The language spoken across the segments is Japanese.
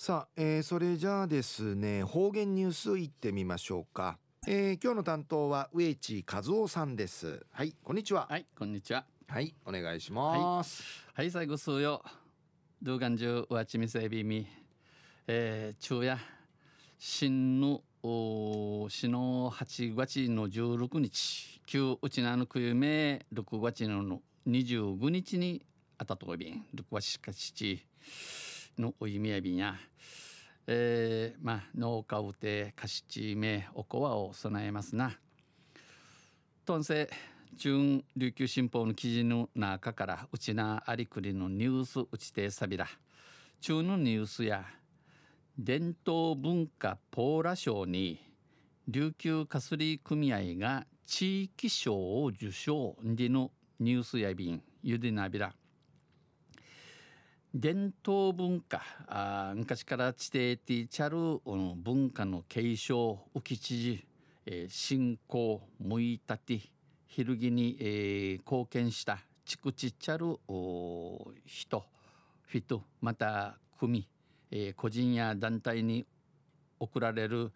さあ、えー、それじゃあですね方言ニュースいってみましょうか、えー、今日の担当は植地和夫さんです。はいこんにちは。はいこんにちは。はいお願いします。はい、はい、最後数よ。ドゥガンジュワチミセビミえー、昼夜新のおしの8月の16日。旧うちなのくゆめ6月の25日にあたとびん6月しかしのお意味やびんやえー、まあ農家うてかしちめおこわを備えますな。とんせ中琉球新報の記事の中からうちなありくりのニュースうちてさびら中のニュースや伝統文化ポーラ賞に琉球かすり組合が地域賞を受賞でのニュースやびんゆでなびら伝統文化あ昔から地底ティチャル文化の継承浮き知、え、信仰むいたて昼ぎに、えー、貢献したちくちちゃる人人また組えー、個人や団体に贈られる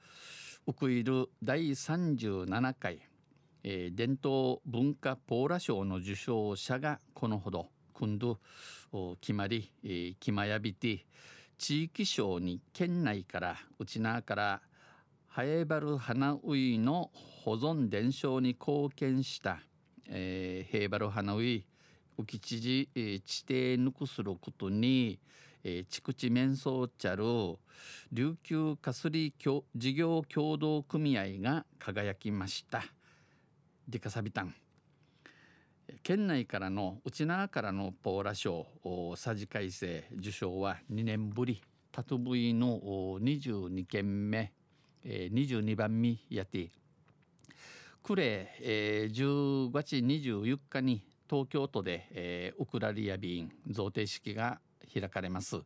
ウクイル第37回、えー、伝統文化ポーラ賞の受賞者がこのほど。今度決まり、決まやびて地域賞に県内から内縄からハエバル花ウイの保存伝承に貢献した、えー、ヘーバル花ウイ浮知事、えー、地底ぬくすることに、えー、筑地面相茶る琉球かすり事業協同組合が輝きましたデカサビタン県内からの内縄からのポーラ賞佐治改正受賞は2年ぶりタトゥブイの22件目、22番目やってクレ、10月24日に東京都で、えー、ウクラリア便贈呈式が開かれます。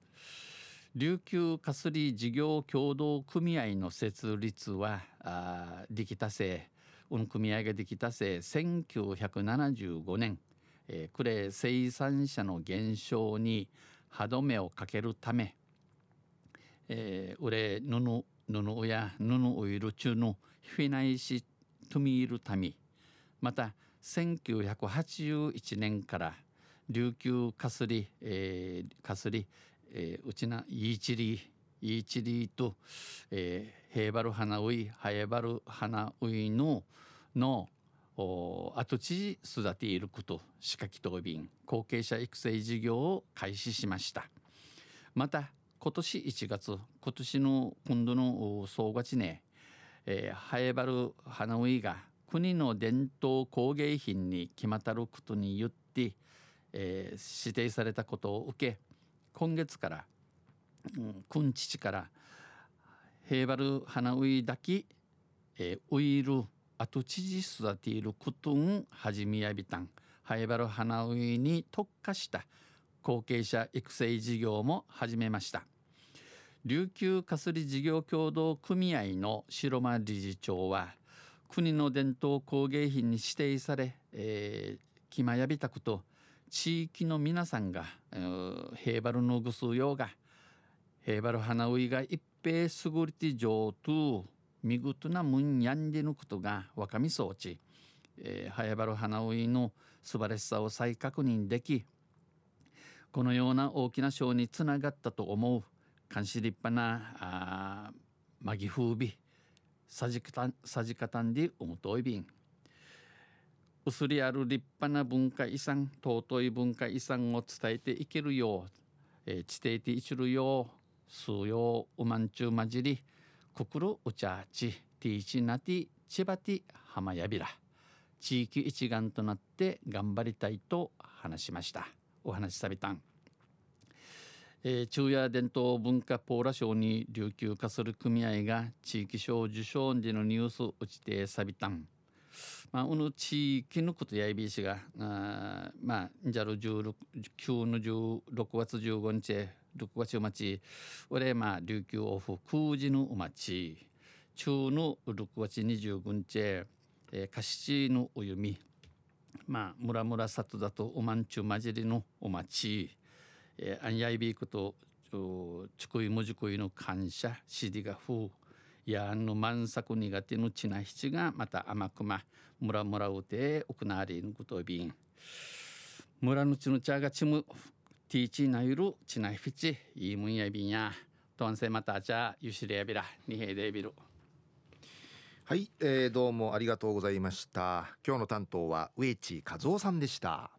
琉球かすり事業協同組合の設立はあできたせうん組合ができたせ1975年、えー、クレ生産者の減少に歯止めをかけるため、えー、うれ布布や布オイル中のフィナイシトミールタミまた1981年から琉球かすり、えー、かすり、えー、うちなイーチリイーチリと、えー、ヘーバル花ウイハエバル花ウイのの跡地育ていること仕掛き答弁後継者育成事業を開始しました。また今年1月今年の今度の総合地ね、えー、ハエバル花ウイが国の伝統工芸品に決まったることによって、えー、指定されたことを受け今月から、うん、君父からヘーバル花ウイだけ、えー、ウイル跡地に育ていることん始めやびたん。ハエバル花ウイに特化した後継者育成事業も始めました。琉球かすり事業協同組合の白間理事長は国の伝統工芸品に指定され、えー、気まやびたこと地域の皆さんがヘーバルのぐすようがヘーバル花ウイが一平すぐりて上と見事なむんやんでぬことが若みそうち、えー、ハエバル花ウイの素晴らしさを再確認できこのような大きな賞につながったと思う監視立派なあマギ風美さじかたんさじかたんでおむといびん薄りある立派な文化遺産尊い文化遺産を伝えていけるよう、えー、地底ていちるよう数ようまんちゅうまじりくくるうちゃちティーチナティチバティ浜やびら地域一丸となって頑張りたいと話しましたお話しさびたん、えー、昼夜伝統文化ポーラ賞に琉球化する組合が地域賞受賞でのニュースうちてさびたんまあ、うぬ地域のことやいびしが、あまあ、じゃる16、9の16月15日、6月待ち、俺、まあ、琉球オフ空時のお待ち、中の6月25日、えー、カシチのおゆみ、まあ、ムラムラサトだとおまんちゅまじりのお待ち、えー、アンヤイビークとちくいもじくいの感謝。しりがふう。やんの満作苦手のちなひちがまた甘くまむらむらうて行われることびん。村のちの茶がちむティーチなゆるちなひちいいもんやびんやとんせまたじゃゆしれやびらにへでびるはい、えー、どうもありがとうございました。今日の担当は植地和夫さんでした。